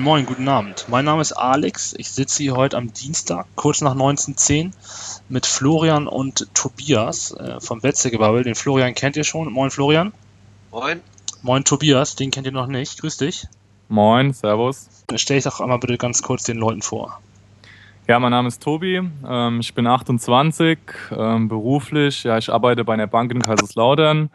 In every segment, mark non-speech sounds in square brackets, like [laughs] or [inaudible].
Moin Moin, guten Abend. Mein Name ist Alex. Ich sitze hier heute am Dienstag, kurz nach 19.10 mit Florian und Tobias äh, vom Wetzegebubble. Den Florian kennt ihr schon. Moin Florian. Moin. Moin Tobias, den kennt ihr noch nicht. Grüß dich. Moin, Servus. Stell dich doch einmal bitte ganz kurz den Leuten vor. Ja, mein Name ist Tobi. Ähm, ich bin 28, ähm, beruflich. Ja, ich arbeite bei einer Bank in Kaiserslautern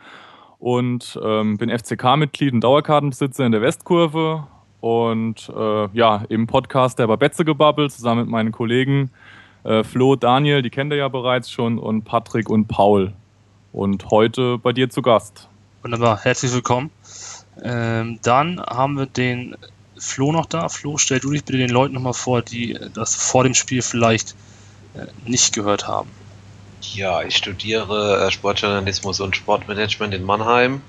und ähm, bin FCK-Mitglied und Dauerkartenbesitzer in der Westkurve und äh, ja, im Podcast der Babetze gebabbelt, zusammen mit meinen Kollegen äh, Flo, Daniel, die kennt ihr ja bereits schon, und Patrick und Paul. Und heute bei dir zu Gast. Wunderbar, herzlich willkommen. Ähm, dann haben wir den Flo noch da. Flo, stell du dich bitte den Leuten nochmal vor, die das vor dem Spiel vielleicht äh, nicht gehört haben. Ja, ich studiere äh, Sportjournalismus und Sportmanagement in Mannheim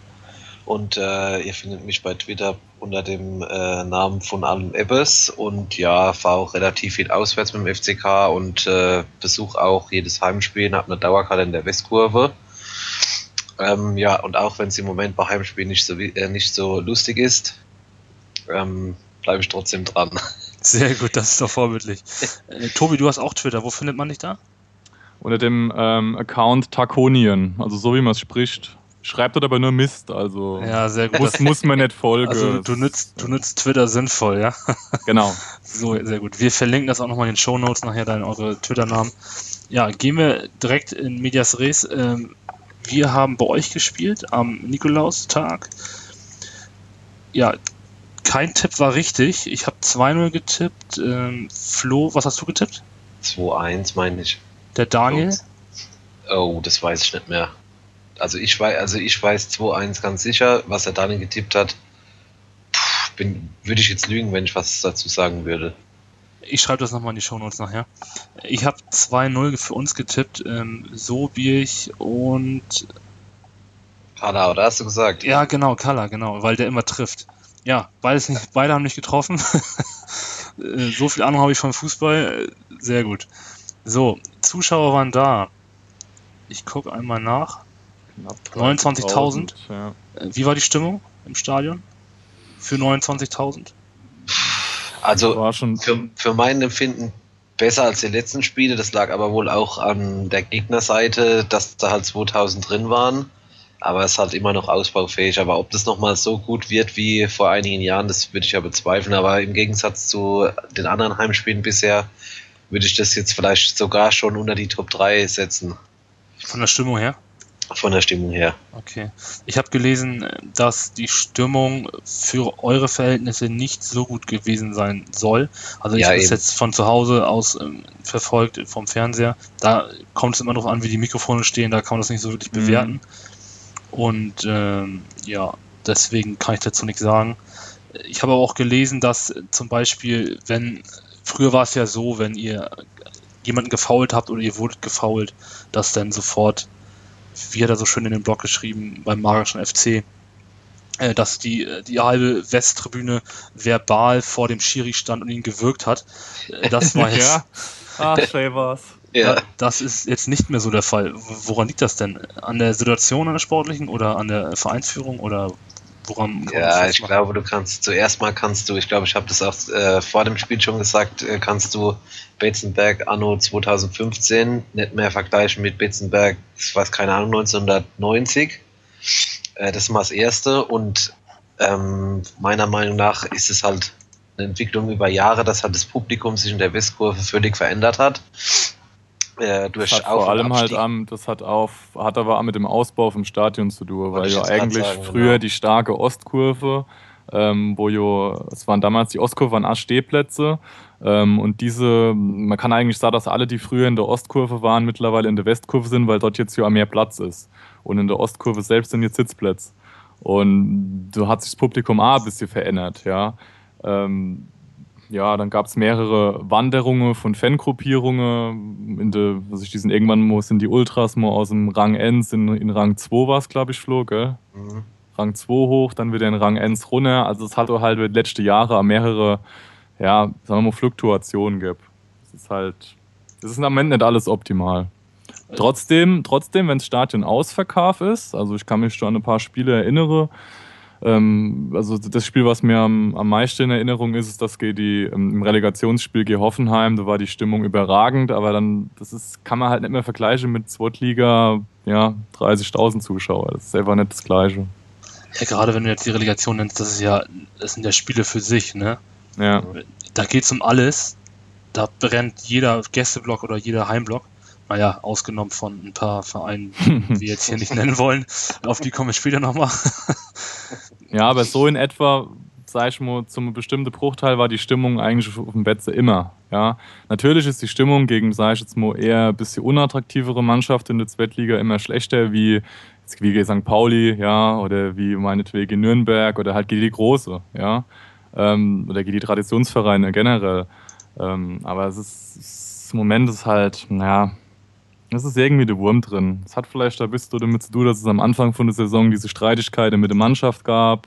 und äh, ihr findet mich bei Twitter unter dem äh, Namen von Alan Ebbes und ja, fahre auch relativ viel auswärts mit dem FCK und äh, besuche auch jedes Heimspiel, habe eine Dauerkarte in der Westkurve. Ähm, ja, und auch wenn es im Moment bei Heimspielen nicht so, äh, nicht so lustig ist, ähm, bleibe ich trotzdem dran. [laughs] Sehr gut, das ist doch vorbildlich. Äh, Tobi, du hast auch Twitter, wo findet man dich da? Unter dem ähm, Account Tarkonien, also so wie man es spricht. Schreibt dort aber nur Mist, also ja, sehr gut. Muss, muss man nicht folgen. Also du nützt, du nützt Twitter sinnvoll, ja? [laughs] Genau. so, sehr gut. Wir verlinken das auch nochmal in den Show Notes nachher dann eure Twitter-Namen. Ja, gehen wir direkt in Medias Res. Ähm, wir haben bei euch gespielt am Nikolaustag. Ja, kein Tipp war richtig. Ich habe 2-0 getippt. Ähm, Flo, was hast du getippt? 2-1 meine ich. Der Daniel? Oh, das weiß ich nicht mehr. Also ich weiß, also ich weiß 2-1 ganz sicher, was der Daniel getippt hat. bin, würde ich jetzt lügen, wenn ich was dazu sagen würde. Ich schreibe das nochmal in die Shownotes nachher. Ich habe 2-0 für uns getippt. Ähm, Sobich und. Kala, oder hast du gesagt? Ja, genau, Kala, genau, weil der immer trifft. Ja, beides nicht, beide haben nicht getroffen. [laughs] so viel Ahnung habe ich vom Fußball. Sehr gut. So, Zuschauer waren da. Ich gucke einmal nach. 29.000. Ja. Wie war die Stimmung im Stadion? Für 29.000? Also für, für mein Empfinden besser als die letzten Spiele. Das lag aber wohl auch an der Gegnerseite, dass da halt 2000 drin waren. Aber es ist halt immer noch ausbaufähig. Aber ob das nochmal so gut wird wie vor einigen Jahren, das würde ich ja bezweifeln. Aber im Gegensatz zu den anderen Heimspielen bisher würde ich das jetzt vielleicht sogar schon unter die Top 3 setzen. Von der Stimmung her? Von der Stimmung her. Okay. Ich habe gelesen, dass die Stimmung für eure Verhältnisse nicht so gut gewesen sein soll. Also ich ja, habe es jetzt von zu Hause aus ähm, verfolgt vom Fernseher. Da kommt es immer noch an, wie die Mikrofone stehen. Da kann man das nicht so wirklich mhm. bewerten. Und ähm, ja, deswegen kann ich dazu nichts sagen. Ich habe aber auch gelesen, dass zum Beispiel, wenn früher war es ja so, wenn ihr jemanden gefault habt oder ihr wurdet gefault, dass dann sofort wie hat er so schön in den Blog geschrieben, beim magischen FC, äh, dass die, die halbe Westtribüne verbal vor dem Schiri stand und ihn gewirkt hat. Äh, das war [laughs] jetzt. ja. Ach, [laughs] war's. Ja. Das ist jetzt nicht mehr so der Fall. Woran liegt das denn? An der Situation, an der sportlichen oder an der Vereinsführung oder woran? Ja, ich machen? glaube, du kannst zuerst mal kannst du, ich glaube, ich habe das auch äh, vor dem Spiel schon gesagt, äh, kannst du Betzenberg anno 2015 nicht mehr vergleichen mit Betzenberg, ich weiß keine Ahnung, 1990. Äh, das ist mal das Erste und ähm, meiner Meinung nach ist es halt eine Entwicklung über Jahre, dass halt das Publikum sich in der Westkurve völlig verändert hat. Äh, durch das hat vor allem halt am, das hat auf, hat aber auch mit dem Ausbau vom Stadion zu tun, weil ja eigentlich sagen, früher genau. die starke Ostkurve, ähm, wo jo, es waren damals die Ostkurve waren acht Stehplätze ähm, und diese, man kann eigentlich sagen, dass alle, die früher in der Ostkurve waren, mittlerweile in der Westkurve sind, weil dort jetzt ja mehr Platz ist. Und in der Ostkurve selbst sind jetzt Sitzplätze. Und so hat sich das Publikum auch ein bisschen verändert, ja. Ähm, ja, dann gab es mehrere Wanderungen von Fangruppierungen. In de, was ich diesen irgendwann mal sind die Ultras mal aus dem Rang 1 in, in Rang 2 war es, glaube ich, flog, gell? Mhm. Rang 2 hoch, dann wieder in Rang 1 runter. Also es hat halt letzte Jahre mehrere ja, sagen wir mal, Fluktuationen gibt. Es ist halt, das ist am Ende nicht alles optimal. Trotzdem, trotzdem wenn das Stadion ausverkauft ist, also ich kann mich schon an ein paar Spiele erinnern, ähm, also das Spiel, was mir am, am meisten in Erinnerung ist, ist das die, ähm, im Relegationsspiel gegen Hoffenheim, da war die Stimmung überragend, aber dann, das ist, kann man halt nicht mehr vergleichen mit Zweitliga, ja, 30.000 Zuschauer, das ist einfach nicht das Gleiche. Ja, gerade wenn du jetzt die Relegation nennst, das ist ja, das sind ja Spiele für sich, ne? Ja. Da geht es um alles. Da brennt jeder Gästeblock oder jeder Heimblock. Naja, ausgenommen von ein paar Vereinen, [laughs] die wir jetzt hier nicht nennen wollen. Auf die komme ich später nochmal. [laughs] ja, aber so in etwa, sag ich mal, zum bestimmten Bruchteil war die Stimmung eigentlich auf dem Betze immer. Ja, natürlich ist die Stimmung gegen, sag ich jetzt mal, eher ein bisschen unattraktivere Mannschaft in der Zweitliga immer schlechter, wie wie gegen St. Pauli, ja, oder wie meinetwegen Nürnberg oder halt gegen die Große, ja, ähm, oder gegen die Traditionsvereine generell. Ähm, aber es ist, im Moment ist halt, naja, es ist irgendwie der Wurm drin. Es hat vielleicht ein bisschen damit zu tun, dass es am Anfang von der Saison diese Streitigkeiten mit der Mannschaft gab.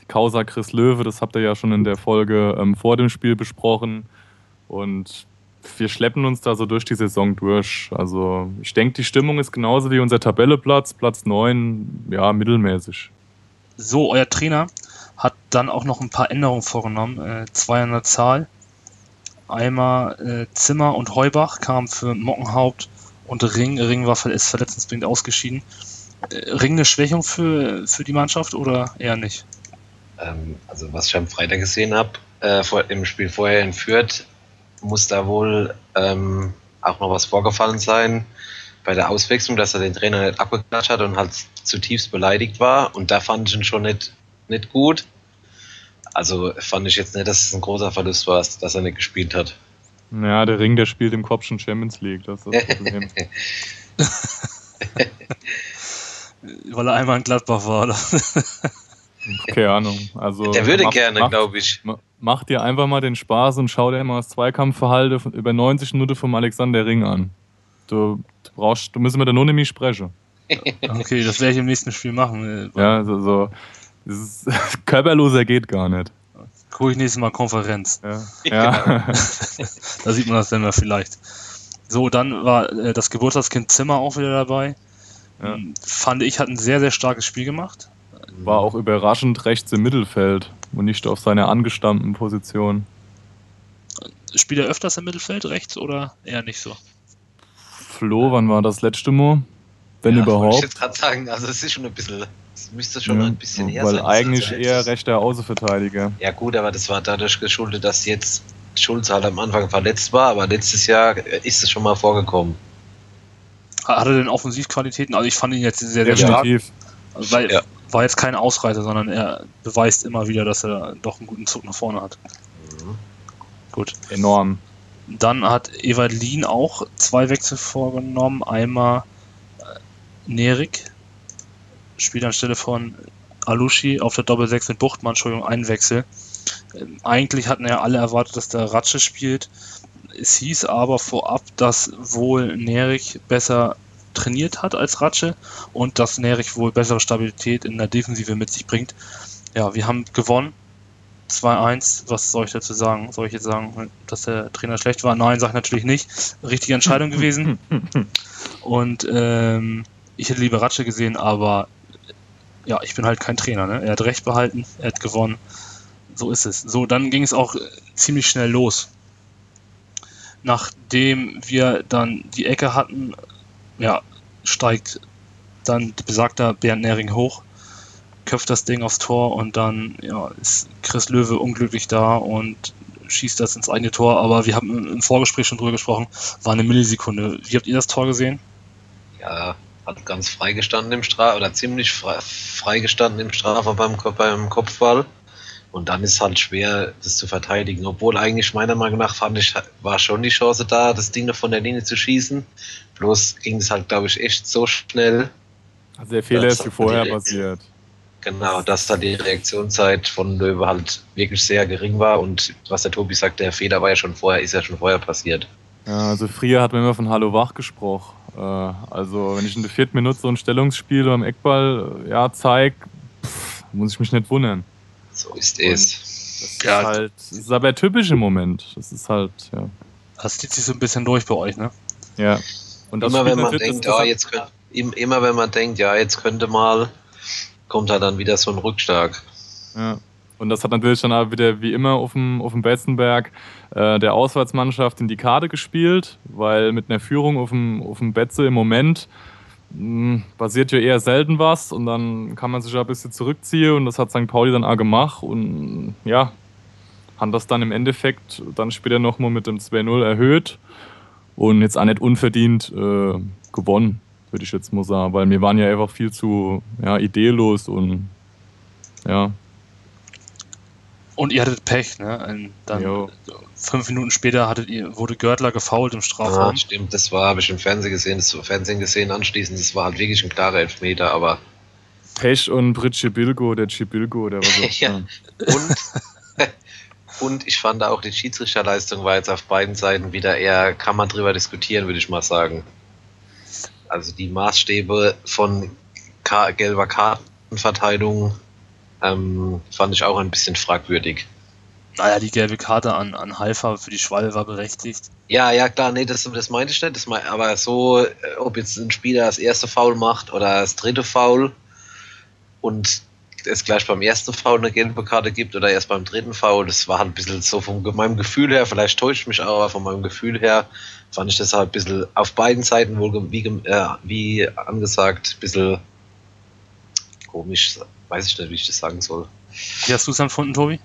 Die Causa Chris Löwe, das habt ihr ja schon in der Folge ähm, vor dem Spiel besprochen. Und wir schleppen uns da so durch die Saison durch. Also ich denke, die Stimmung ist genauso wie unser Tabelleplatz, Platz 9, ja, mittelmäßig. So, euer Trainer hat dann auch noch ein paar Änderungen vorgenommen, äh, zwei an der Zahl. Einmal äh, Zimmer und Heubach kamen für Mockenhaupt und Ring. Ring war ist verletzungsbedingt ausgeschieden. Äh, Ring eine Schwächung für, für die Mannschaft oder eher nicht? Ähm, also was ich am Freitag gesehen habe, äh, im Spiel vorher in Fürth, muss da wohl ähm, auch noch was vorgefallen sein bei der Auswechslung, dass er den Trainer nicht abgeklatscht hat und halt zutiefst beleidigt war. Und da fand ich ihn schon nicht, nicht gut. Also fand ich jetzt nicht, dass es ein großer Verlust war, dass er nicht gespielt hat. Ja, der Ring, der spielt im Kopf schon Champions League, das ist das Problem. [laughs] Weil er einmal in Gladbach war, oder? Keine Ahnung. Also, der würde mach, gerne, glaube ich. Mach dir einfach mal den Spaß und schau dir mal das Zweikampfverhalten über 90 Minuten vom Alexander Ring an. Du, du brauchst, du müssen mit nämlich sprechen. okay, das werde ich im nächsten Spiel machen. Ja, so, so ist, [laughs] körperloser geht gar nicht. Gucke ich nächstes Mal Konferenz. Ja. ja. [laughs] da sieht man das dann mal vielleicht. So, dann war äh, das Geburtstagskind Zimmer auch wieder dabei. Ja. Ähm, fand ich, hat ein sehr, sehr starkes Spiel gemacht. War auch überraschend rechts im Mittelfeld und nicht auf seiner angestammten Position. Spielt er öfters im Mittelfeld rechts oder eher nicht so? Flo, wann war das letzte Mal? Wenn ja, überhaupt. Ich jetzt gerade sagen, also es ist schon ein bisschen, müsste schon ja, ein bisschen her weil sein. Weil eigentlich eher rechter Außenverteidiger. Ja gut, aber das war dadurch geschuldet, dass jetzt Schulz halt am Anfang verletzt war, aber letztes Jahr ist es schon mal vorgekommen. Hat er denn Offensivqualitäten? Also ich fand ihn jetzt sehr, sehr Definitiv. stark. Weil ja war jetzt kein Ausreiter, sondern er beweist immer wieder, dass er doch einen guten Zug nach vorne hat. Mhm. Gut. Enorm. Dann hat Ewald Lien auch zwei Wechsel vorgenommen. Einmal äh, Nerik spielt anstelle von Alushi auf der Doppel 6 mit Buchtmann, Entschuldigung, einen Wechsel. Ähm, eigentlich hatten ja alle erwartet, dass der Ratsche spielt. Es hieß aber vorab, dass wohl Nerik besser trainiert hat als Ratsche und dass Nerich wohl bessere Stabilität in der Defensive mit sich bringt. Ja, wir haben gewonnen. 2-1, was soll ich dazu sagen? Soll ich jetzt sagen, dass der Trainer schlecht war? Nein, sage ich natürlich nicht. Richtige Entscheidung gewesen. [laughs] Und ähm, ich hätte lieber Ratsche gesehen, aber ja, ich bin halt kein Trainer. Ne? Er hat recht behalten, er hat gewonnen. So ist es. So, dann ging es auch ziemlich schnell los. Nachdem wir dann die Ecke hatten, ja, steigt dann besagter Bernd Nering hoch, köpft das Ding aufs Tor und dann ja, ist Chris Löwe unglücklich da und schießt das ins eigene Tor. Aber wir haben im Vorgespräch schon drüber gesprochen, war eine Millisekunde. Wie habt ihr das Tor gesehen? Ja, hat ganz frei gestanden im Straf oder ziemlich frei, frei gestanden im Strafer beim, beim Kopfball. Und dann ist halt schwer, das zu verteidigen. Obwohl eigentlich meiner Meinung nach fand ich, war schon die Chance da, das Ding noch von der Linie zu schießen. Bloß ging es halt, glaube ich, echt so schnell. Also der Fehler ist wie vorher passiert. Genau, dass da die Reaktionszeit von Löwe halt wirklich sehr gering war und was der Tobi sagt, der Fehler war ja schon vorher, ist ja schon vorher passiert. Ja, also früher hat man immer von Hallo Wach gesprochen. Äh, also wenn ich in der vierten Minute so ein Stellungsspiel beim Eckball ja, zeige, muss ich mich nicht wundern. So ist es. Das ist, halt, das ist aber typisch im Moment. Das ist halt, ja. Das zieht sich so ein bisschen durch bei euch, ne? Ja. Und immer wenn man denkt, ja, jetzt könnt, immer wenn man denkt, ja, jetzt könnte mal, kommt da dann wieder so ein Rückschlag. Ja. Und das hat natürlich dann auch wieder wie immer auf dem, auf dem Betzenberg äh, der Auswärtsmannschaft in die Karte gespielt, weil mit einer Führung auf dem, auf dem Betze im Moment mh, hm, passiert ja eher selten was und dann kann man sich ja ein bisschen zurückziehen und das hat St. Pauli dann auch gemacht und ja, haben das dann im Endeffekt dann später nochmal mit dem 2-0 erhöht und jetzt auch nicht unverdient äh, gewonnen, würde ich jetzt mal sagen, weil wir waren ja einfach viel zu ja, ideelos und ja. Und ihr hattet Pech, ne? Und dann jo. fünf Minuten später hattet ihr, wurde Görtler gefault im Strafraum. Ja, stimmt, das war, habe ich im Fernsehen gesehen, das Fernsehen gesehen anschließend, das war halt wirklich ein klarer Elfmeter, aber. Pech und Brit Bilgo, der Cibilgo, der war [laughs] so. ja. Und [laughs] Und ich fand auch die Schiedsrichterleistung war jetzt auf beiden Seiten wieder eher, kann man drüber diskutieren, würde ich mal sagen. Also die Maßstäbe von gelber Kartenverteilung ähm, fand ich auch ein bisschen fragwürdig. Naja, die gelbe Karte an, an Halfa für die Schwalle war berechtigt. Ja, ja, klar, nee, das, das meinte ich nicht. Das mein, aber so, äh, ob jetzt ein Spieler das erste Foul macht oder das dritte Foul und es gleich beim ersten Foul eine gelbe Karte gibt oder erst beim dritten Foul. Das war halt ein bisschen so von meinem Gefühl her, vielleicht täuscht mich auch, aber von meinem Gefühl her fand ich das halt ein bisschen auf beiden Seiten wohl wie, äh, wie angesagt, ein bisschen komisch. Weiß ich nicht, wie ich das sagen soll. Wie hast du es empfunden, Tobi?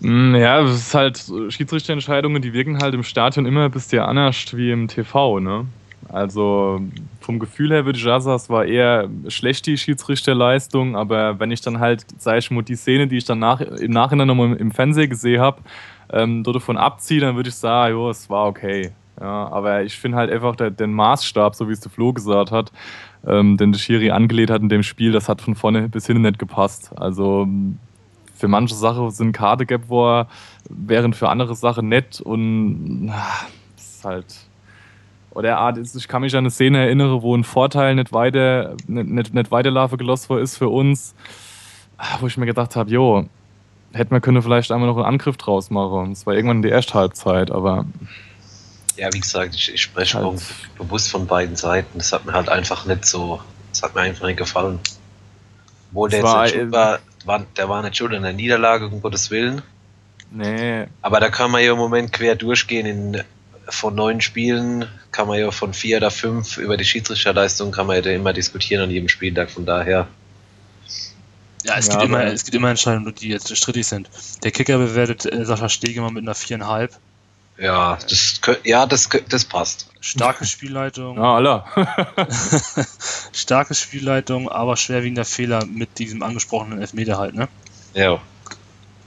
Mm, ja, es ist halt Schiedsrichterentscheidungen, die wirken halt im Stadion immer ein bisschen anders wie im TV, ne? Also vom Gefühl her würde ich sagen, es war eher schlecht die Schiedsrichterleistung, aber wenn ich dann halt, sag ich mal, die Szene, die ich dann nach, im Nachhinein nochmal im Fernsehen gesehen habe, ähm, dort davon abziehe, dann würde ich sagen, jo, es war okay. Ja, aber ich finde halt einfach den Maßstab, so wie es der Flo gesagt hat, ähm, den der Schiri angelegt hat in dem Spiel, das hat von vorne bis hinten nicht gepasst. Also für manche Sachen sind Karte gab, wo er, während für andere Sachen nett und ach, das ist halt oder Art ist, ich kann mich an eine Szene erinnern, wo ein Vorteil nicht weiter, nicht, nicht, nicht weiter Larve gelost ist für uns, wo ich mir gedacht habe, jo, hätten wir können vielleicht einmal noch einen Angriff draus machen. Das war irgendwann in der erste Halbzeit, aber. Ja, wie gesagt, ich, ich spreche halt. bewusst von beiden Seiten. Das hat mir halt einfach nicht so, das hat mir einfach nicht gefallen. Wo der war, jetzt war, war, der war nicht schuld in der Niederlage, um Gottes Willen. Nee. Aber da kann man ja im Moment quer durchgehen in von neun Spielen kann man ja von vier oder fünf über die Schiedsrichterleistung kann man ja immer diskutieren an jedem Spieltag, von daher. Ja, es, ja, gibt, immer, es gibt immer Entscheidungen, die jetzt strittig sind. Der Kicker bewertet äh, Sascha Stegemann mit einer viereinhalb. Ja, das, ja, das, das passt. Starke Spielleitung. Ja, aller. [laughs] Starke Spielleitung, aber schwerwiegender Fehler mit diesem angesprochenen Elfmeter halt, ne? Ja.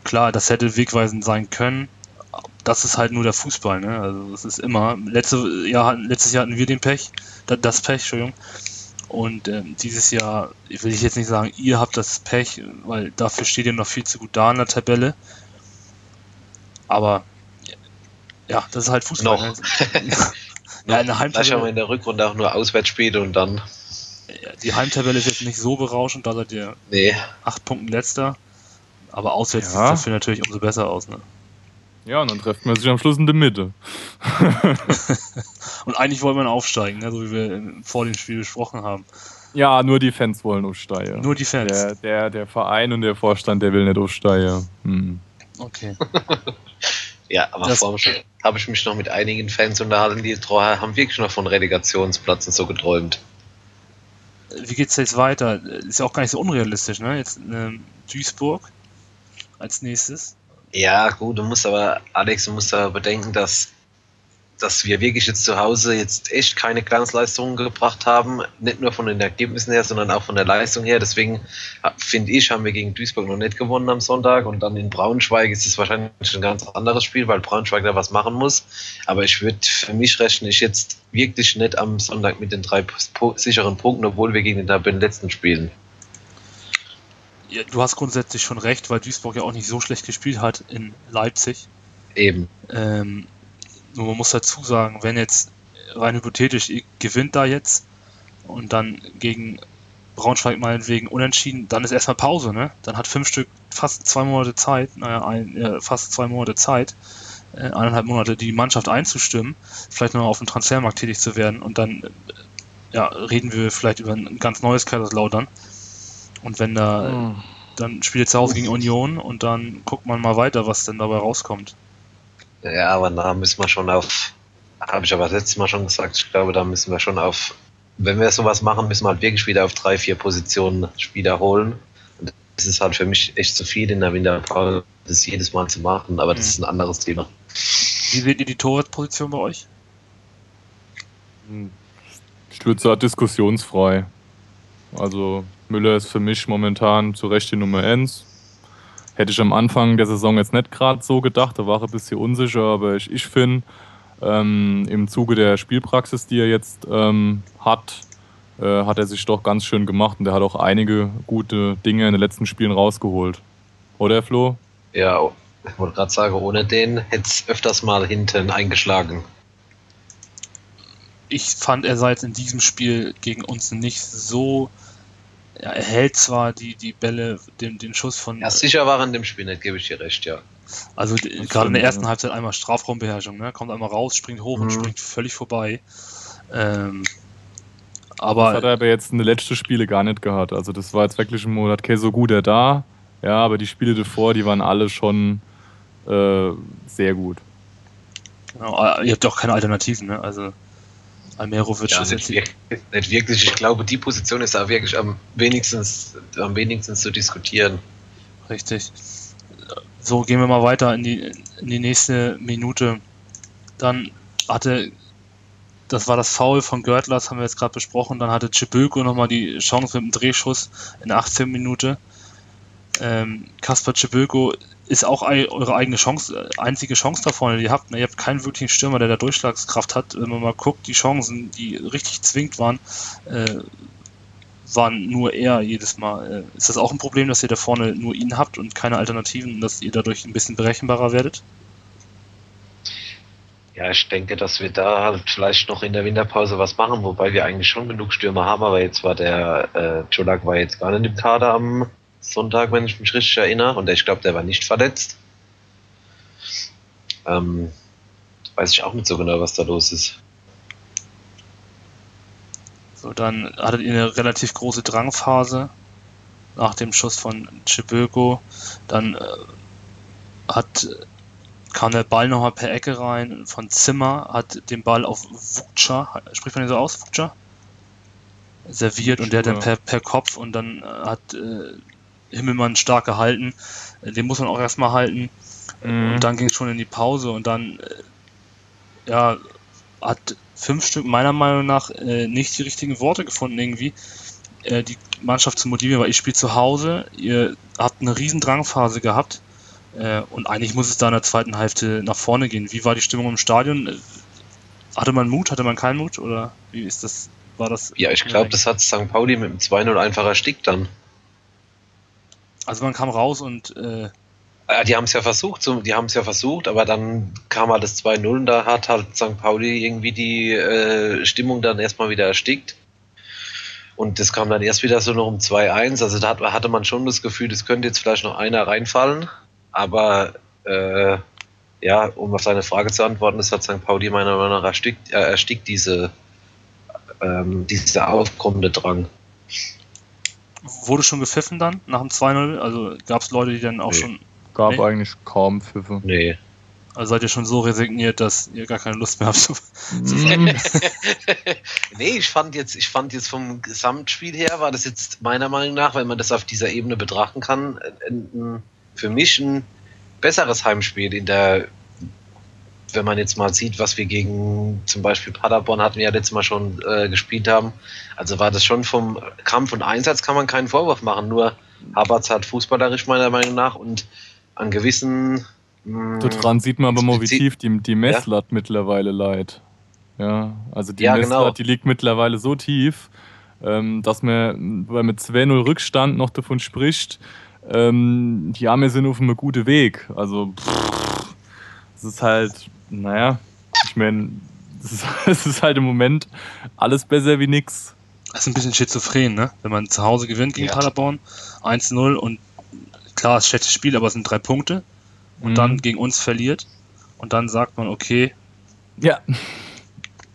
Klar, das hätte wegweisend sein können das ist halt nur der Fußball, ne? Also das ist immer. Letzte Jahr, letztes Jahr hatten wir den Pech, das Pech, Entschuldigung. Und äh, dieses Jahr will ich jetzt nicht sagen, ihr habt das Pech, weil dafür steht ihr noch viel zu gut da in der Tabelle. Aber ja, das ist halt Fußball. Noch. Ne? [laughs] ja, in der Heimtabelle. haben wir in der Rückrunde auch nur Auswärtsspiele und dann. Die Heimtabelle ist jetzt nicht so berauschend, da seid ihr nee. acht Punkten letzter. Aber auswärts ja. sieht es dafür natürlich umso besser aus. Ne? Ja, und dann trifft man sich am Schluss in der Mitte. [laughs] und eigentlich wollen wir aufsteigen, ne? so wie wir vor dem Spiel besprochen haben. Ja, nur die Fans wollen aufsteigen. Nur die Fans. Der, der, der Verein und der Vorstand, der will nicht aufsteigen. Hm. Okay. [laughs] ja, aber das vor habe ich mich noch mit einigen Fans unterhalten, die haben wirklich noch von Relegationsplätzen so geträumt. Wie geht's jetzt weiter? Ist ja auch gar nicht so unrealistisch, ne? Jetzt äh, Duisburg als nächstes. Ja, gut, du musst aber, Alex, du musst aber bedenken, dass, dass wir wirklich jetzt zu Hause jetzt echt keine Glanzleistungen gebracht haben. Nicht nur von den Ergebnissen her, sondern auch von der Leistung her. Deswegen finde ich, haben wir gegen Duisburg noch nicht gewonnen am Sonntag. Und dann in Braunschweig ist es wahrscheinlich ein ganz anderes Spiel, weil Braunschweig da was machen muss. Aber ich würde, für mich rechne ich jetzt wirklich nicht am Sonntag mit den drei sicheren Punkten, obwohl wir gegen den Tabellenletzten spielen. Ja, du hast grundsätzlich schon recht, weil Duisburg ja auch nicht so schlecht gespielt hat in Leipzig. Eben. Ähm, nur man muss dazu sagen, wenn jetzt rein hypothetisch, gewinnt da jetzt und dann gegen Braunschweig meinetwegen unentschieden, dann ist erstmal Pause, ne? Dann hat fünf Stück fast zwei Monate Zeit, naja, ein, äh, fast zwei Monate Zeit, äh, eineinhalb Monate die Mannschaft einzustimmen, vielleicht noch auf dem Transfermarkt tätig zu werden und dann äh, ja, reden wir vielleicht über ein ganz neues Kaiserslautern. Und wenn da, mhm. dann spielt er zu Hause gegen Union und dann guckt man mal weiter, was denn dabei rauskommt. Ja, aber da müssen wir schon auf, habe ich aber letztes Mal schon gesagt, ich glaube, da müssen wir schon auf, wenn wir sowas machen, müssen wir halt wirklich wieder auf drei, vier Positionen Spieler holen. Und das ist halt für mich echt zu viel in der Winterpause, das jedes Mal zu machen, aber das ist ein anderes Thema. Wie seht ihr die Torwartposition bei euch? Ich würde sagen, diskussionsfrei. Also Müller ist für mich momentan zu Recht die Nummer 1. Hätte ich am Anfang der Saison jetzt nicht gerade so gedacht, da war er ein bisschen unsicher, aber ich, ich finde, ähm, im Zuge der Spielpraxis, die er jetzt ähm, hat, äh, hat er sich doch ganz schön gemacht und er hat auch einige gute Dinge in den letzten Spielen rausgeholt. Oder, Flo? Ja, ich wollte gerade sagen, ohne den hätte es öfters mal hinten eingeschlagen. Ich fand, er sei jetzt in diesem Spiel gegen uns nicht so ja, er hält zwar die, die Bälle, den, den Schuss von. Ja, sicher war in dem Spiel nicht, gebe ich dir recht, ja. Also gerade in der ersten. Halbzeit einmal Strafraumbeherrschung, ne? Kommt einmal raus, springt hoch mhm. und springt völlig vorbei. Ähm, aber. Das hat er aber jetzt in den letzten Spiele gar nicht gehabt. Also das war jetzt wirklich ein Monat, okay, so gut er da. Ja, aber die Spiele davor, die waren alle schon äh, sehr gut. Genau, ihr habt auch keine Alternativen, ne? Also Almerovic ja, ist nicht, wirklich, nicht wirklich. Ich glaube, die Position ist da wirklich am wenigsten, am wenigsten zu diskutieren. Richtig. So, gehen wir mal weiter in die, in die nächste Minute. Dann hatte, das war das Foul von Görtler, das haben wir jetzt gerade besprochen. Dann hatte Chiböko nochmal die Chance mit dem Drehschuss in 18 Minute. Ähm, Kaspar Chiböko ist auch eure eigene Chance, einzige Chance da vorne, die ihr habt. Ne? Ihr habt keinen wirklichen Stürmer, der da Durchschlagskraft hat. Wenn man mal guckt, die Chancen, die richtig zwingt waren, äh, waren nur er jedes Mal. Äh, ist das auch ein Problem, dass ihr da vorne nur ihn habt und keine Alternativen und dass ihr dadurch ein bisschen berechenbarer werdet? Ja, ich denke, dass wir da halt vielleicht noch in der Winterpause was machen, wobei wir eigentlich schon genug Stürmer haben, aber jetzt war der äh, Jolak war jetzt gar nicht im Kader am Sonntag, wenn ich mich richtig erinnere. Und ich glaube, der war nicht verletzt. Ähm, weiß ich auch nicht so genau, was da los ist. So, dann hattet ihr eine relativ große Drangphase nach dem Schuss von Chiböko. Dann äh, hat, kam der Ball nochmal per Ecke rein von Zimmer, hat den Ball auf Vukca, spricht man den so aus, Vukca? Serviert und der dann per, per Kopf und dann äh, hat äh, Himmelmann stark gehalten. Äh, den muss man auch erstmal halten. Mhm. Und dann ging es schon in die Pause und dann äh, ja, hat fünf Stück meiner Meinung nach äh, nicht die richtigen Worte gefunden irgendwie, äh, die Mannschaft zu motivieren, weil ich spiele zu Hause, ihr habt eine riesen Drangphase gehabt äh, und eigentlich muss es da in der zweiten Hälfte nach vorne gehen. Wie war die Stimmung im Stadion? Äh, hatte man Mut, hatte man keinen Mut oder wie ist das? War das? Ja, ich glaube, das hat St. Pauli mit dem 2-0 einfach erstickt dann. Also man kam raus und äh die haben es ja versucht, die haben es ja versucht, aber dann kam halt das 2-0 und da hat halt St. Pauli irgendwie die äh, Stimmung dann erstmal wieder erstickt. Und das kam dann erst wieder so noch um 2-1. Also da hatte man schon das Gefühl, es könnte jetzt vielleicht noch einer reinfallen. Aber äh, ja, um auf seine Frage zu antworten, das hat St. Pauli meiner Meinung nach erstickt, äh, erstickt diese, ähm, dieser aufkommende Drang wurde schon gepfiffen dann nach dem 2-0? Also gab es Leute, die dann auch nee. schon. Gab nee? eigentlich kaum Pfiffe. Nee. Also seid ihr schon so resigniert, dass ihr gar keine Lust mehr habt zu, [laughs] zu Nee, ich fand jetzt, ich fand jetzt vom Gesamtspiel her war das jetzt meiner Meinung nach, wenn man das auf dieser Ebene betrachten kann, ein, ein, für mich ein besseres Heimspiel in der wenn man jetzt mal sieht, was wir gegen zum Beispiel Paderborn hatten wir ja letztes Mal schon äh, gespielt haben, also war das schon vom Kampf und Einsatz kann man keinen Vorwurf machen, nur Haberts hat fußballerisch meiner Meinung nach und an gewissen mh, mm, Daran sieht man aber mal, wie tief die, die Messlatte ja? mittlerweile leid. Ja, also die ja, Messlatte, genau. die liegt mittlerweile so tief, ähm, dass man, weil mit 2-0 Rückstand noch davon spricht, ähm, ja, wir sind auf einem guten Weg. Also, es ist halt, naja, ich meine, [laughs] es ist, halt im Moment alles besser wie nix. Das ist ein bisschen schizophren, ne? Wenn man zu Hause gewinnt gegen ja. Paderborn 1-0 und klar, es ist ein schlechtes Spiel, aber es sind drei Punkte und mhm. dann gegen uns verliert Und dann sagt man, okay, ja.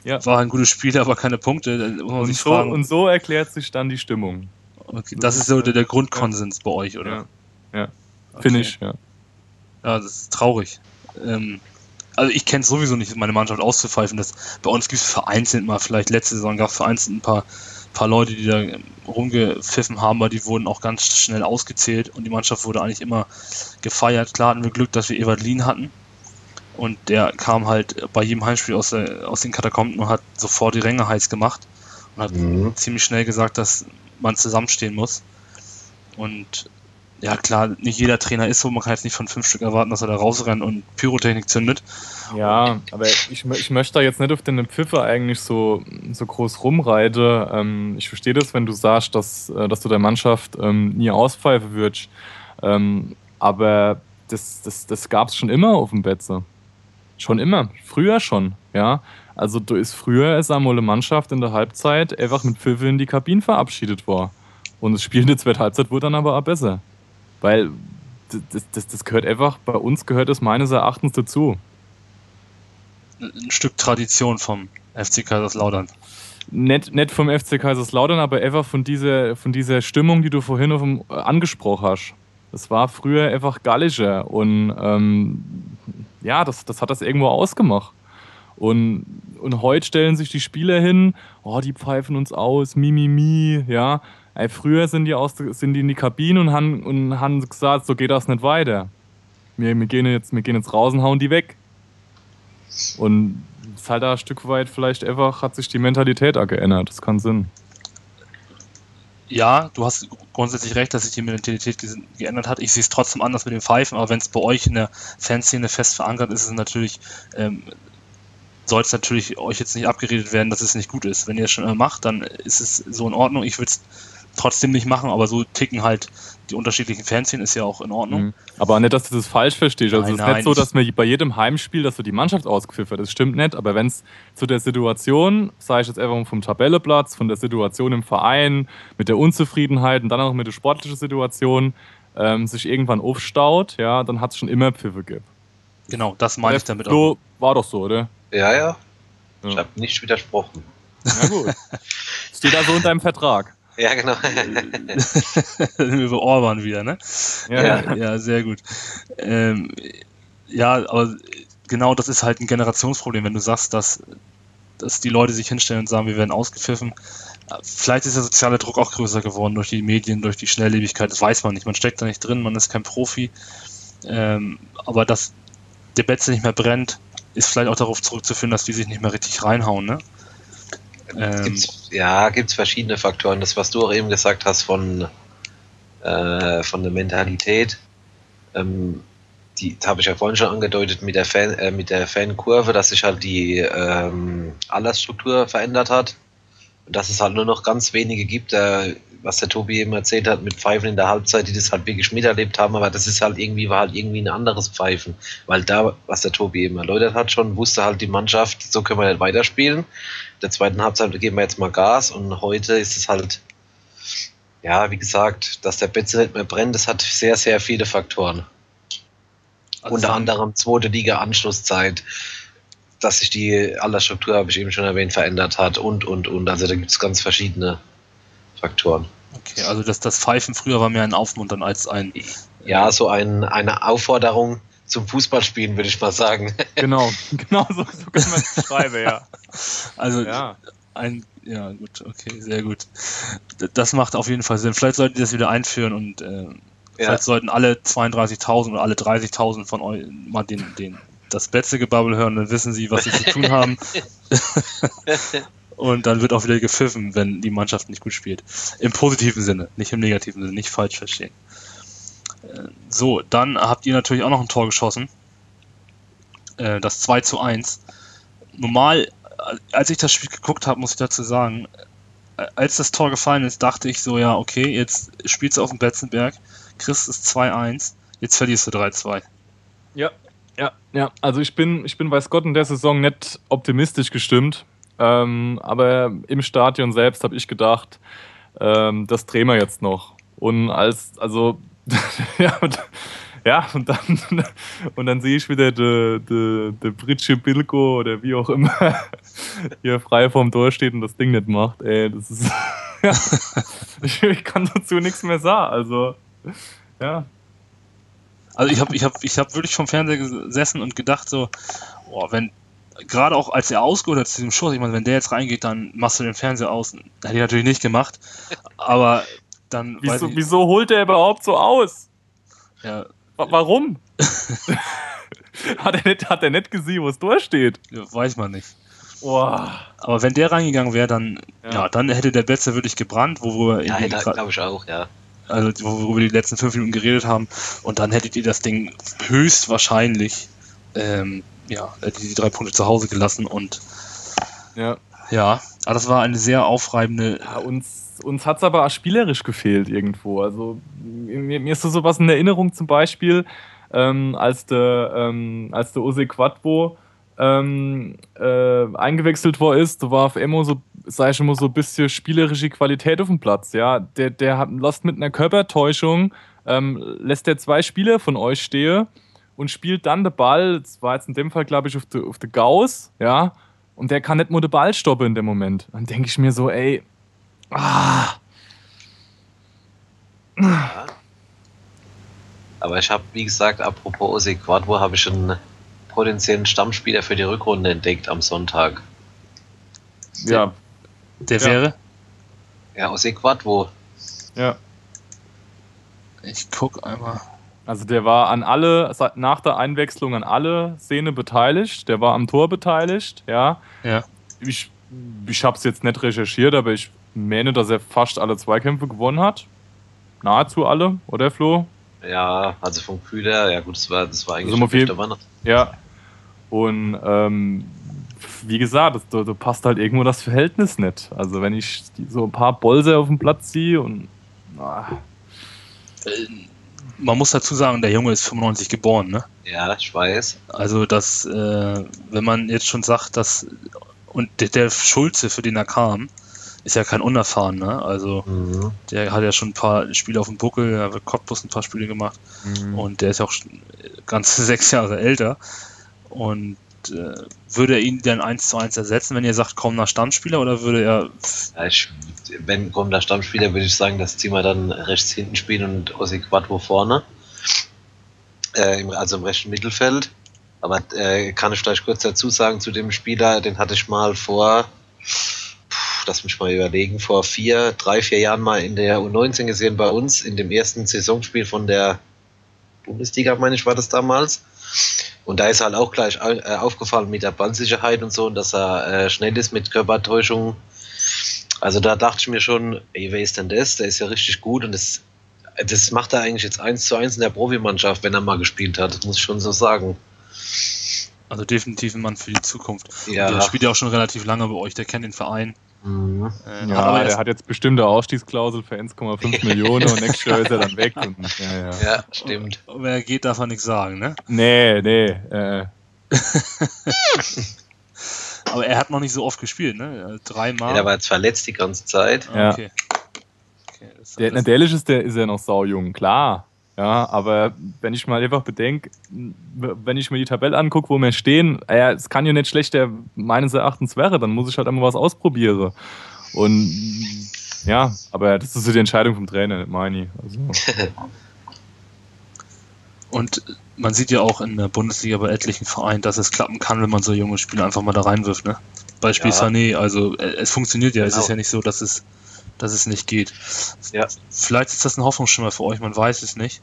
ja. war ein gutes Spiel, aber keine Punkte. Und so, und, so, erklärt sich dann die Stimmung. Okay, das ist so der, der Grundkonsens ja. bei euch, oder? Ja, ja. Okay. finde ich, ja. Ja, das ist traurig. Ähm, also ich kenne es sowieso nicht, meine Mannschaft auszupfeifen. Das, bei uns gibt es vereinzelt mal, vielleicht letzte Saison gab es vereinzelt ein paar, paar Leute, die da rumgepfiffen haben, aber die wurden auch ganz schnell ausgezählt und die Mannschaft wurde eigentlich immer gefeiert. Klar hatten wir Glück, dass wir Ewald Lien hatten. Und der kam halt bei jedem Heimspiel aus, der, aus den Katakomben und hat sofort die Ränge heiß gemacht und hat mhm. ziemlich schnell gesagt, dass man zusammenstehen muss. Und ja klar, nicht jeder Trainer ist so, man kann jetzt nicht von fünf Stück erwarten, dass er da rausrennt und Pyrotechnik zündet. Ja, aber ich, ich möchte da jetzt nicht auf den Pfiffer eigentlich so, so groß rumreite. Ähm, ich verstehe das, wenn du sagst, dass, äh, dass du der Mannschaft ähm, nie auspfeifen würdest. Ähm, aber das, das, das gab es schon immer auf dem Betze. Schon immer. Früher schon, ja. Also du ist früher einmal eine Mannschaft in der Halbzeit einfach mit Pfiffen in die Kabine verabschiedet worden. Und das Spiel in der zweiten Halbzeit wurde dann aber auch besser. Weil das, das, das gehört einfach, bei uns gehört es meines Erachtens dazu. Ein Stück Tradition vom FC Kaiserslautern. Nicht, nicht vom FC Kaiserslautern, aber einfach von dieser, von dieser Stimmung, die du vorhin auf dem, äh, angesprochen hast. Das war früher einfach gallischer und ähm, ja, das, das hat das irgendwo ausgemacht. Und, und heute stellen sich die Spieler hin, oh, die pfeifen uns aus, mi, mi, mi, ja. Ey, früher sind die, aus, sind die in die Kabine und haben, und haben gesagt, so geht das nicht weiter. Wir, wir, gehen jetzt, wir gehen jetzt raus und hauen die weg. Und es ist halt da ein Stück weit vielleicht einfach, hat sich die Mentalität auch geändert. Das kann Sinn. Ja, du hast grundsätzlich recht, dass sich die Mentalität geändert hat. Ich sehe es trotzdem anders mit den Pfeifen, aber wenn es bei euch in der Fanszene fest verankert ist, ist es natürlich, ähm, soll es natürlich euch jetzt nicht abgeredet werden, dass es nicht gut ist. Wenn ihr es schon macht, dann ist es so in Ordnung. Ich würde es trotzdem nicht machen, aber so ticken halt die unterschiedlichen Fanszenen, ist ja auch in Ordnung. Mhm. Aber nicht, dass du das falsch verstehst. Also nein, es ist nein, nicht so, dass man bei jedem Heimspiel, dass du die Mannschaft ausgepfiffen wird. Das stimmt nicht, aber wenn es zu der Situation, sage ich jetzt einfach vom Tabelleplatz, von der Situation im Verein, mit der Unzufriedenheit und dann auch mit der sportlichen Situation, ähm, sich irgendwann aufstaut, ja, dann hat es schon immer Pfiffe gegeben. Genau, das meine ich damit so, auch. War doch so, oder? Ja, ja. Ich habe nicht widersprochen. Na gut. [laughs] Steht also unter einem Vertrag. Ja, genau. [laughs] [laughs] Über Orban wieder, ne? Ja, ja, ja sehr gut. Ähm, ja, aber genau das ist halt ein Generationsproblem, wenn du sagst, dass, dass die Leute sich hinstellen und sagen, wir werden ausgepfiffen. Vielleicht ist der soziale Druck auch größer geworden durch die Medien, durch die Schnelllebigkeit, das weiß man nicht. Man steckt da nicht drin, man ist kein Profi. Ähm, aber dass der Betze nicht mehr brennt, ist vielleicht auch darauf zurückzuführen, dass die sich nicht mehr richtig reinhauen, ne? Ähm, gibt's, ja, gibt es verschiedene Faktoren. Das, was du auch eben gesagt hast von, äh, von der Mentalität, ähm, die habe ich ja vorhin schon angedeutet mit der, Fan, äh, mit der Fankurve, dass sich halt die ähm, Altersstruktur verändert hat. Und dass es halt nur noch ganz wenige gibt, äh, was der Tobi eben erzählt hat, mit Pfeifen in der Halbzeit, die das halt wirklich miterlebt haben, aber das ist halt irgendwie, war halt irgendwie ein anderes Pfeifen. Weil da, was der Tobi eben erläutert hat, schon wusste halt die Mannschaft, so können wir nicht weiterspielen der zweiten Halbzeit geben wir jetzt mal Gas und heute ist es halt, ja, wie gesagt, dass der Betze nicht mehr brennt, das hat sehr, sehr viele Faktoren. Also Unter anderem zweite Liga Anschlusszeit, dass sich die Altersstruktur, habe ich eben schon erwähnt, verändert hat und, und, und. Also da gibt es ganz verschiedene Faktoren. Okay, also das, das Pfeifen früher war mehr ein Aufmuntern als ein. Ja, so ein, eine Aufforderung, zum Fußballspielen, würde ich mal sagen. [laughs] Genau, genau so, so kann man es schreiben, ja. Also ja. ein, ja gut, okay, sehr gut. Das macht auf jeden Fall Sinn. Vielleicht sollten die das wieder einführen und äh, ja. vielleicht sollten alle 32.000 oder alle 30.000 von euch mal den, den, das Betze-Gebabbel hören, dann wissen sie, was sie zu tun haben. [laughs] und dann wird auch wieder gepfiffen, wenn die Mannschaft nicht gut spielt. Im positiven Sinne, nicht im negativen Sinne, nicht falsch verstehen. So, dann habt ihr natürlich auch noch ein Tor geschossen. Äh, das 2 zu 1. Normal, als ich das Spiel geguckt habe, muss ich dazu sagen, äh, als das Tor gefallen ist, dachte ich so, ja, okay, jetzt spielst du auf dem Betzenberg, kriegst es 2-1, jetzt verlierst du 3-2. Ja, ja, ja. Also ich bin, ich bin bei Scott in der Saison nicht optimistisch gestimmt. Ähm, aber im Stadion selbst habe ich gedacht, ähm, das drehen wir jetzt noch. Und als, also [laughs] ja, ja, und dann, [laughs] und dann sehe ich wieder der de, de Britsche Bilko oder wie auch immer [laughs] hier frei vorm Tor steht und das Ding nicht macht. Ey, das ist. ich, ich kann dazu nichts mehr sagen. Also, ja. Also ich habe ich hab, ich hab wirklich vom Fernseher gesessen und gedacht so, boah, wenn gerade auch als er ausgeholt hat zu dem Schuss, ich meine, wenn der jetzt reingeht, dann machst du den Fernseher aus. Hätte ich natürlich nicht gemacht, aber dann. Wieso, ich, wieso holt er überhaupt so aus? Ja. Warum? [laughs] hat, er nicht, hat er nicht gesehen, wo es durchsteht? Ja, weiß man nicht. Boah. Aber wenn der reingegangen wäre, dann, ja. ja. dann hätte der Betze wirklich gebrannt, worüber Ja, glaube ich auch, ja. Also, worüber wir die letzten fünf Minuten geredet haben. Und dann hättet ihr das Ding höchstwahrscheinlich, ähm, ja, die drei Punkte zu Hause gelassen und. Ja. Ja, aber das war eine sehr aufreibende. Ja, uns, uns hat es aber spielerisch gefehlt irgendwo. Also, mir, mir ist so sowas in Erinnerung zum Beispiel, ähm, als der, ähm, als der Ose Quadbo ähm, äh, eingewechselt worden ist, da war auf Emo so, sag ich immer, so ein bisschen spielerische Qualität auf dem Platz. Ja, der, der hat lässt mit einer Körpertäuschung, ähm, lässt der zwei Spieler von euch stehen und spielt dann den Ball, das war jetzt in dem Fall, glaube ich, auf der auf de Gauss, ja, und der kann nicht nur den Ball stoppen in dem Moment. Dann denke ich mir so, ey, ah. Ja. Aber ich habe, wie gesagt, apropos Ose Quadro, habe ich schon potenziellen Stammspieler für die Rückrunde entdeckt am Sonntag. Ja. Der ja. wäre? Ja, aus Equadwo. Ja. Ich guck einmal. Also der war an alle, nach der Einwechslung an alle Szene beteiligt, der war am Tor beteiligt, ja. Ja. Ich, ich hab's jetzt nicht recherchiert, aber ich meine, dass er fast alle Zweikämpfe gewonnen hat. Nahezu alle, oder Flo? Ja, also vom Kühler, ja gut, das war, das war eigentlich also viel, Ja. Und ähm, wie gesagt, das, da, da, passt halt irgendwo das Verhältnis nicht. Also wenn ich so ein paar Bolse auf dem Platz ziehe und. Ah. Man muss dazu sagen, der Junge ist 95 geboren, ne? Ja, ich weiß. Also das, äh, wenn man jetzt schon sagt, dass und der, der Schulze, für den er kam, ist ja kein Unerfahrener. Also mhm. der hat ja schon ein paar Spiele auf dem Buckel, er hat Cottbus ein paar Spiele gemacht mhm. und der ist ja auch ganze [laughs] sechs Jahre älter. Und äh, würde er ihn dann eins zu eins ersetzen, wenn ihr sagt, kommender Stammspieler oder würde er. Ja, ich, wenn kommender Stammspieler, würde ich sagen, das ziehen wir dann rechts hinten spielen und Ossi Quattro vorne. Äh, also im rechten Mittelfeld. Aber äh, kann ich vielleicht kurz dazu sagen zu dem Spieler, den hatte ich mal vor lass mich mal überlegen, vor vier, drei, vier Jahren mal in der U19 gesehen bei uns, in dem ersten Saisonspiel von der Bundesliga, meine ich, war das damals. Und da ist halt auch gleich äh, aufgefallen mit der Ballsicherheit und so, und dass er äh, schnell ist mit Körpertäuschung. Also da dachte ich mir schon, ey, wer ist denn das? Der ist ja richtig gut und das, das macht er eigentlich jetzt eins zu eins in der Profimannschaft, wenn er mal gespielt hat, das muss ich schon so sagen. Also definitiv ein Mann für die Zukunft. Ja. Und der spielt ja auch schon relativ lange bei euch, der kennt den Verein. Mhm. Äh, ja, aber der hat jetzt bestimmte Ausstiegsklausel für 1,5 [laughs] Millionen und nächstes Jahr ist er dann weg. Und, [laughs] ja, ja. ja, stimmt. Aber er geht, darf er nichts sagen, ne? Nee, nee. Äh. [laughs] aber er hat noch nicht so oft gespielt, ne? Dreimal. Ja, der war jetzt verletzt die ganze Zeit. Ja. Okay. okay der, der, ist, der ist ja noch saujung, klar. Ja, aber wenn ich mal einfach bedenke, wenn ich mir die Tabelle angucke, wo wir stehen, ja, es kann ja nicht schlechter meines Erachtens wäre, dann muss ich halt einmal was ausprobieren. Und ja, aber das ist so die Entscheidung vom Trainer, nicht meine ich. Also. [laughs] Und man sieht ja auch in der Bundesliga bei etlichen Vereinen, dass es klappen kann, wenn man so junge Spieler einfach mal da reinwirft. Ne? Beispiel ja. Sané, also äh, es funktioniert ja. Genau. Es ist ja nicht so, dass es dass es nicht geht. Ja. Vielleicht ist das ein Hoffnungsschimmer für euch, man weiß es nicht.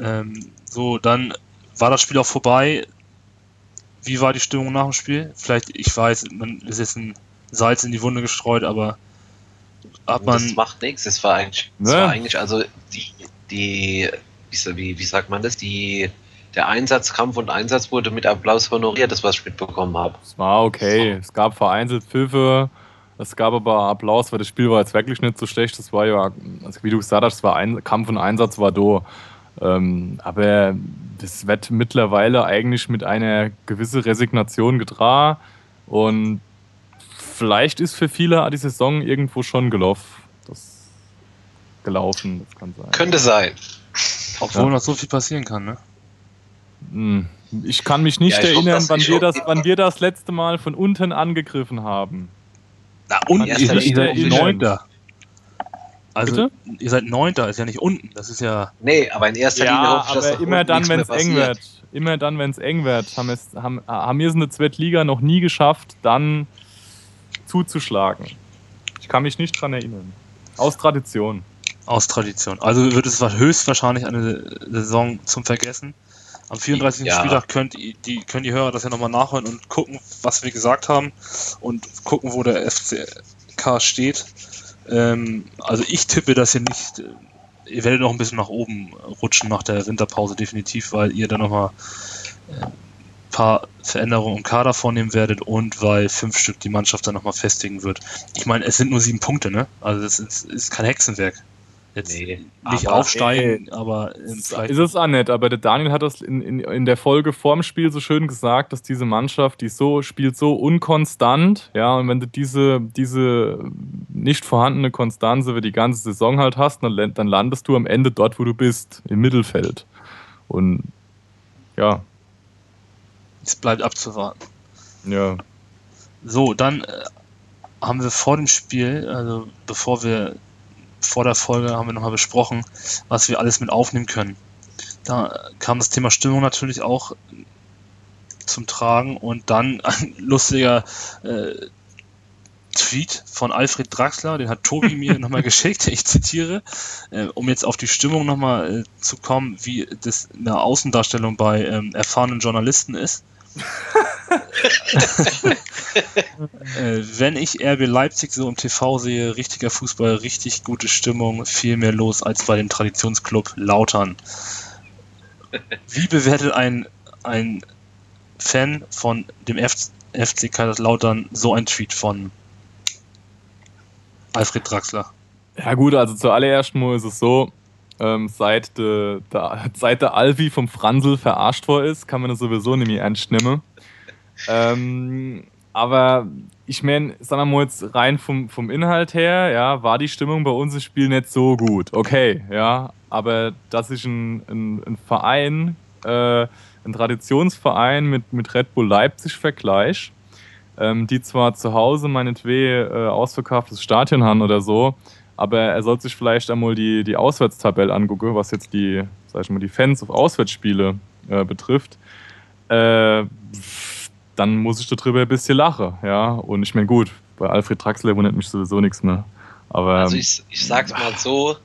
Ähm, so, dann war das Spiel auch vorbei. Wie war die Stimmung nach dem Spiel? Vielleicht, ich weiß, man ist jetzt ein Salz in die Wunde gestreut, aber hat man. Das macht nichts. Es war eigentlich, ne? war eigentlich also die, die, wie, wie sagt man das? Die, der Einsatz, Kampf und Einsatz wurde mit Applaus honoriert, das was ich mitbekommen habe. Es war okay. Es gab vereinzelt Pfiffe. Es gab aber Applaus, weil das Spiel war jetzt wirklich nicht so schlecht. Das war ja, also wie du gesagt hast, war ein, Kampf und Einsatz war da. Ähm, aber das wird mittlerweile eigentlich mit einer gewissen Resignation getragen. Und vielleicht ist für viele die Saison irgendwo schon gelaufen. Das gelaufen, das kann sein. Könnte sein. Obwohl ja. noch so viel passieren kann, ne? Hm. Ich kann mich nicht ja, erinnern, hoffe, wann, wir das, wann wir das letzte Mal von unten angegriffen haben. Na, unten, ihr seid Neunter. Also, Bitte? ihr seid Neunter, ist ja nicht unten, das ist ja... Nee, aber in erster ja, Linie hoffe ich, dass aber immer dann, wenn es eng wird. Immer dann, wenn es eng wird, haben, es, haben, haben wir es in der Zweitliga noch nie geschafft, dann zuzuschlagen. Ich kann mich nicht dran erinnern. Aus Tradition. Aus Tradition. Also wird es höchstwahrscheinlich eine Saison zum Vergessen. Am 34. Ja. Spieltag könnt die, können die Hörer das ja nochmal nachhören und gucken, was wir gesagt haben und gucken, wo der FCK steht. Ähm, also ich tippe, dass ihr nicht, ihr werdet noch ein bisschen nach oben rutschen nach der Winterpause definitiv, weil ihr dann nochmal ein äh, paar Veränderungen im Kader vornehmen werdet und weil fünf Stück die Mannschaft dann nochmal festigen wird. Ich meine, es sind nur sieben Punkte, ne? Also das ist, ist kein Hexenwerk. Jetzt nee, nicht aber, aufsteigen, ey, aber ist es auch nicht, aber der Daniel hat das in, in, in der Folge vorm Spiel so schön gesagt, dass diese Mannschaft, die so spielt so unkonstant, ja, und wenn du diese, diese nicht vorhandene Konstanze über die ganze Saison halt hast, dann, dann landest du am Ende dort, wo du bist, im Mittelfeld. Und ja. Es bleibt abzuwarten. Ja. So, dann äh, haben wir vor dem Spiel, also bevor wir vor der Folge haben wir nochmal besprochen, was wir alles mit aufnehmen können. Da kam das Thema Stimmung natürlich auch zum Tragen und dann ein [laughs] lustiger äh, Tweet von Alfred Draxler, den hat Tobi mir [laughs] nochmal geschickt, ich zitiere, äh, um jetzt auf die Stimmung nochmal äh, zu kommen, wie das in der Außendarstellung bei ähm, erfahrenen Journalisten ist. Äh, wenn ich RB Leipzig so im TV sehe, richtiger Fußball, richtig gute Stimmung, viel mehr los als bei dem Traditionsclub Lautern. Wie bewertet ein, ein Fan von dem F FC Kaiserslautern so ein Tweet von Alfred Draxler? Ja gut, also zuallererst mal ist es so, ähm, seit, de, de, [laughs] seit der Alvi vom Fransel verarscht worden ist, kann man das sowieso nicht mehr ernst nehmen. Ähm, aber ich meine, sagen wir mal jetzt rein vom, vom Inhalt her, ja, war die Stimmung bei uns im Spiel nicht so gut. Okay, ja, aber dass ich ein, ein, ein Verein, äh, ein Traditionsverein mit, mit Red Bull Leipzig vergleiche, ähm, die zwar zu Hause meinetwegen äh, ausverkauftes Stadion haben oder so, aber er sollte sich vielleicht einmal die, die Auswärtstabelle angucken, was jetzt die, sag ich mal, die Fans auf Auswärtsspiele äh, betrifft. Äh, dann muss ich darüber ein bisschen lachen, ja. Und ich meine, gut, bei Alfred Traxler wundert mich sowieso nichts mehr. Aber, also ich, ich sag's mal so,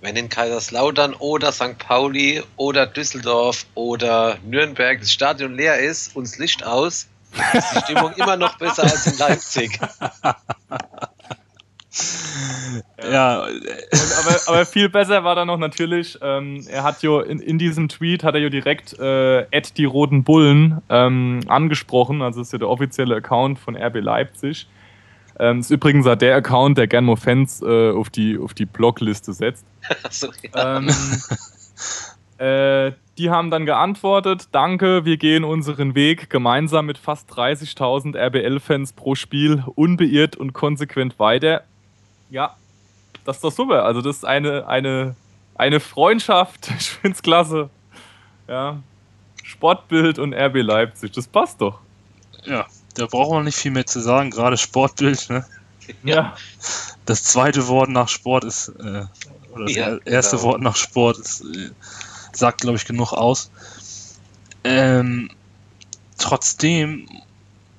wenn in Kaiserslautern oder St. Pauli oder Düsseldorf oder Nürnberg das Stadion leer ist und das Licht aus, ist die Stimmung immer noch besser als in Leipzig. [laughs] ja, Und, aber, aber, viel besser war dann noch natürlich, ähm, er hat jo in, in, diesem Tweet hat er jo direkt äh, die Roten Bullen ähm, angesprochen, also das ist ja der offizielle Account von RB Leipzig. Ähm, ist übrigens auch der Account, der gerne mal Fans äh, auf die, auf die Blogliste setzt. [laughs] so, ja. ähm, äh, die haben dann geantwortet, danke, wir gehen unseren Weg gemeinsam mit fast 30.000 RBL-Fans pro Spiel unbeirrt und konsequent weiter. Ja, das ist doch super. Also das ist eine, eine, eine Freundschaft. [laughs] Ich finde es klasse. Ja. Sportbild und RB Leipzig, das passt doch. Ja, da braucht man nicht viel mehr zu sagen, gerade Sportbild, ne? [laughs] Ja. Das zweite Wort nach Sport ist, äh, oder das ja, erste genau. Wort nach Sport ist, äh, sagt, glaube ich, genug aus. Ähm, trotzdem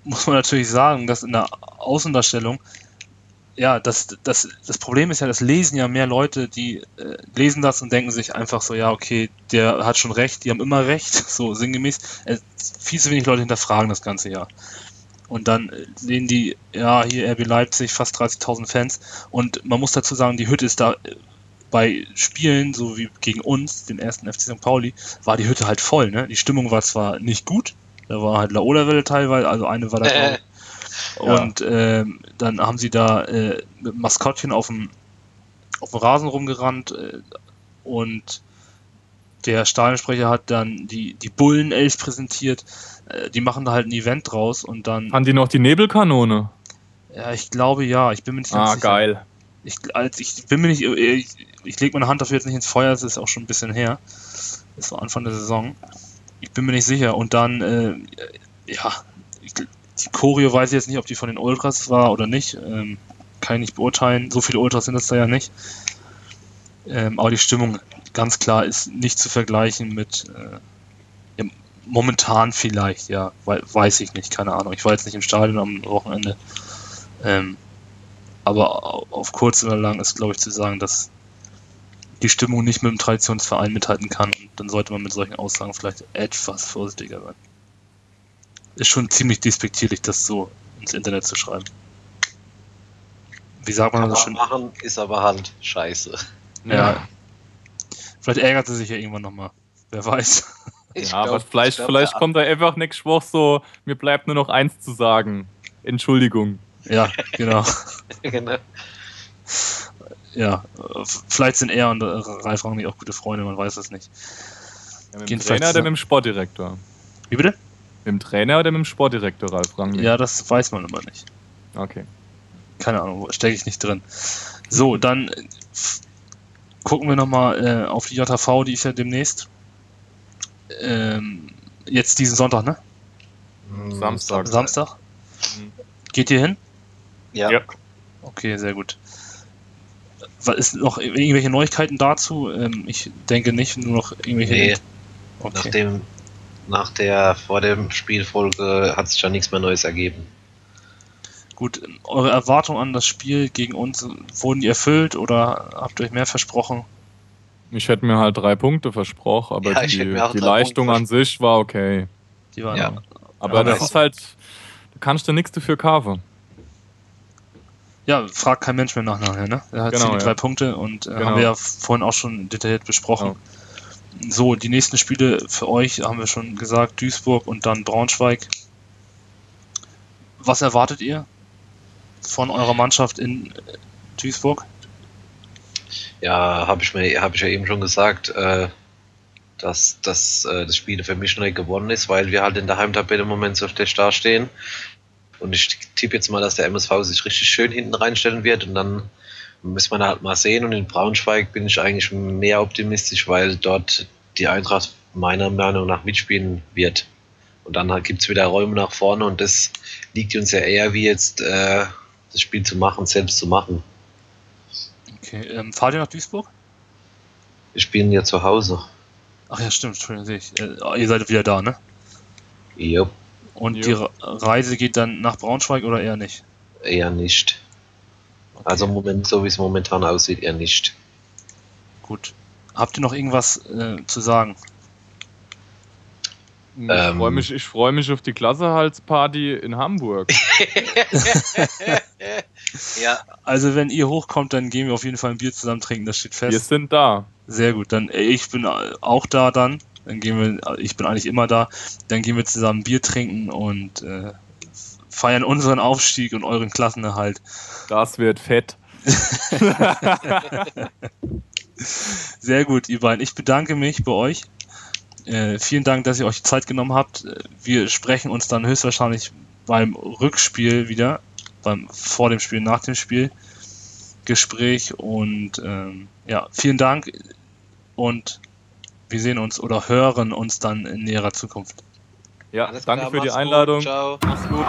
muss man natürlich sagen, dass in der Außendarstellung ja, das, das, das Problem ist ja, das lesen ja mehr Leute, die äh, lesen das und denken sich einfach so, ja, okay, der hat schon recht, die haben immer recht, [laughs] so sinngemäß. Äh, viel zu wenig Leute hinterfragen das ganze Jahr. Und dann äh, sehen die, ja, hier RB Leipzig, fast 30.000 Fans. Und man muss dazu sagen, die Hütte ist da äh, bei Spielen, so wie gegen uns, den ersten FC St. Pauli, war die Hütte halt voll. Ne? Die Stimmung war zwar nicht gut, da war halt Laola-Welle teilweise, also eine war da. Äh. Und äh, dann haben sie da äh, mit dem Maskottchen auf dem, auf dem Rasen rumgerannt äh, und der Stadionsprecher hat dann die, die Bullen-Elf präsentiert. Äh, die machen da halt ein Event draus und dann. Haben die noch die Nebelkanone? Ja, ich glaube ja. Ich bin mir nicht ganz ah, sicher. Ah, geil. Ich, als ich bin mir nicht. Ich, ich lege meine Hand dafür jetzt nicht ins Feuer, es ist auch schon ein bisschen her. Das war Anfang der Saison. Ich bin mir nicht sicher. Und dann, äh, ja, ich, die Choreo weiß ich jetzt nicht, ob die von den Ultras war oder nicht. Ähm, kann ich nicht beurteilen. So viele Ultras sind es da ja nicht. Ähm, aber die Stimmung, ganz klar, ist nicht zu vergleichen mit äh, ja, momentan vielleicht, ja, weiß ich nicht, keine Ahnung. Ich war jetzt nicht im Stadion am Wochenende. Ähm, aber auf kurz oder lang ist, glaube ich, zu sagen, dass die Stimmung nicht mit dem Traditionsverein mithalten kann. Und dann sollte man mit solchen Aussagen vielleicht etwas vorsichtiger sein. Ist schon ziemlich despektierlich, das so ins Internet zu schreiben. Wie sagt man Kann das schon? machen, ist aber halt scheiße. Ja. Vielleicht ärgert sie sich ja irgendwann nochmal. Wer weiß. Ich ja, glaub, aber vielleicht, glaub, vielleicht kommt da einfach nächste Woche so, mir bleibt nur noch eins zu sagen. Entschuldigung. Ja, genau. [laughs] genau. Ja, vielleicht sind er und Ralf Rangnick auch gute Freunde, man weiß es nicht. Ja, mit dem Trainer oder mit dem Sportdirektor? Wie bitte? Mit dem Trainer oder mit dem Sportdirektor Ralf Rangnick? Ja, das weiß man aber nicht. Okay. Keine Ahnung, stecke ich nicht drin. So, dann gucken wir nochmal äh, auf die JV, die ist ja demnächst. Ähm, jetzt diesen Sonntag, ne? Samstag. Samstag. Mhm. Geht ihr hin? Ja. ja. Okay, sehr gut. Ist noch irgendwelche Neuigkeiten dazu? Ähm, ich denke nicht, nur noch irgendwelche. Nee. Okay. Nach, dem, nach der vor dem Spielfolge hat sich schon nichts mehr Neues ergeben. Gut, eure Erwartungen an das Spiel gegen uns, wurden die erfüllt oder habt ihr euch mehr versprochen? Ich hätte mir halt drei Punkte versprochen, aber ja, die, die Leistung an sich war okay. Die war ja. Aber ja, das ist halt, du kannst da nichts dafür kaufen. Ja, fragt kein Mensch mehr nach nachher, ne? Er hat genau, die drei Punkte und äh, genau. haben wir ja vorhin auch schon detailliert besprochen. Genau. So, die nächsten Spiele für euch haben wir schon gesagt, Duisburg und dann Braunschweig. Was erwartet ihr? von eurer Mannschaft in Duisburg? Ja, habe ich habe ich ja eben schon gesagt, äh, dass, dass äh, das Spiel für mich nicht gewonnen ist, weil wir halt in der Heimtabelle im Moment so schlecht dastehen. Und ich tippe jetzt mal, dass der MSV sich richtig schön hinten reinstellen wird und dann müssen wir halt mal sehen. Und in Braunschweig bin ich eigentlich mehr optimistisch, weil dort die Eintracht meiner Meinung nach mitspielen wird. Und dann gibt es wieder Räume nach vorne und das liegt uns ja eher wie jetzt äh, das Spiel zu machen, selbst zu machen. Okay, ähm, fahrt ihr nach Duisburg? Wir spielen ja zu Hause. Ach ja, stimmt, Entschuldigung, sehe ich. Äh, ihr seid wieder da, ne? Jo. Und jo. die Reise geht dann nach Braunschweig oder eher nicht? Eher nicht. Okay. Also Moment, so wie es momentan aussieht, eher nicht. Gut. Habt ihr noch irgendwas äh, zu sagen? Ich ähm, freue mich, freu mich auf die Klassehalsparty in Hamburg. [laughs] ja. Also wenn ihr hochkommt, dann gehen wir auf jeden Fall ein Bier zusammen trinken, das steht fest. Wir sind da. Sehr gut, dann äh, ich bin auch da dann. Dann gehen wir, ich bin eigentlich immer da. Dann gehen wir zusammen Bier trinken und äh, feiern unseren Aufstieg und euren Klassenerhalt. Das wird fett. [laughs] Sehr gut, ihr beiden. Ich bedanke mich bei euch äh, vielen Dank, dass ihr euch Zeit genommen habt. Wir sprechen uns dann höchstwahrscheinlich beim Rückspiel wieder, beim vor dem Spiel, nach dem Spiel Gespräch und ähm, ja, vielen Dank und wir sehen uns oder hören uns dann in näherer Zukunft. Ja, danke für die Einladung. Gut, ciao. Mach's gut.